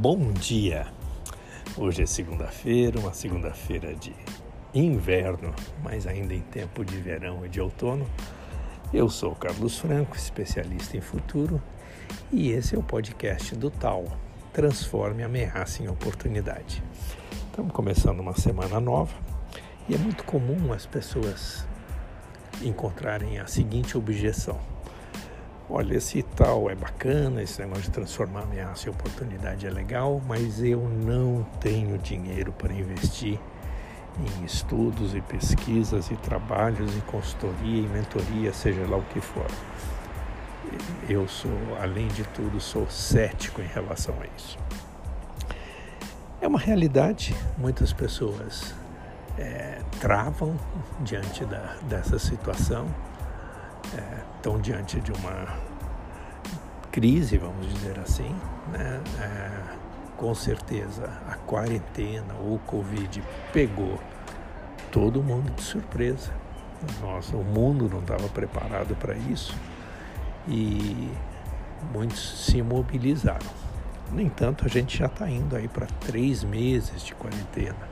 Bom dia! Hoje é segunda-feira, uma segunda-feira de inverno, mas ainda em tempo de verão e de outono. Eu sou Carlos Franco, especialista em futuro, e esse é o podcast do Tal Transforme Ameaça em Oportunidade. Estamos começando uma semana nova e é muito comum as pessoas encontrarem a seguinte objeção olha, esse tal é bacana, esse negócio de transformar ameaça em oportunidade é legal, mas eu não tenho dinheiro para investir em estudos e pesquisas e trabalhos em consultoria e mentoria, seja lá o que for. Eu sou, além de tudo, sou cético em relação a isso. É uma realidade, muitas pessoas é, travam diante da, dessa situação, é, estão diante de uma crise, vamos dizer assim, né? É, com certeza a quarentena ou o Covid pegou todo mundo de surpresa. Nossa, o mundo não estava preparado para isso e muitos se mobilizaram. No entanto, a gente já está indo aí para três meses de quarentena.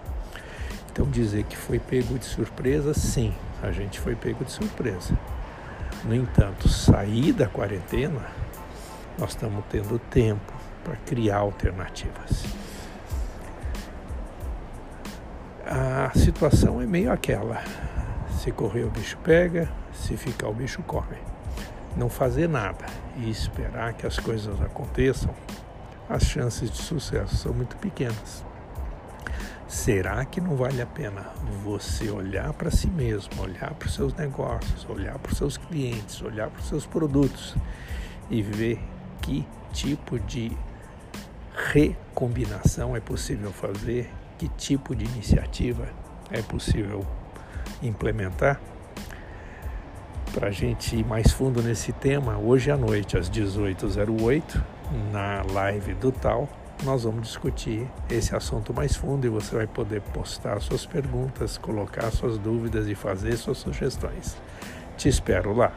Então dizer que foi pego de surpresa, sim, a gente foi pego de surpresa. No entanto, sair da quarentena, nós estamos tendo tempo para criar alternativas. A situação é meio aquela: se correr o bicho pega, se ficar o bicho come. Não fazer nada e esperar que as coisas aconteçam, as chances de sucesso são muito pequenas. Será que não vale a pena você olhar para si mesmo, olhar para os seus negócios, olhar para os seus clientes, olhar para os seus produtos e ver que tipo de recombinação é possível fazer, que tipo de iniciativa é possível implementar? Para a gente ir mais fundo nesse tema, hoje à noite, às 18h08, na live do Tal, nós vamos discutir esse assunto mais fundo e você vai poder postar suas perguntas, colocar suas dúvidas e fazer suas sugestões. Te espero lá.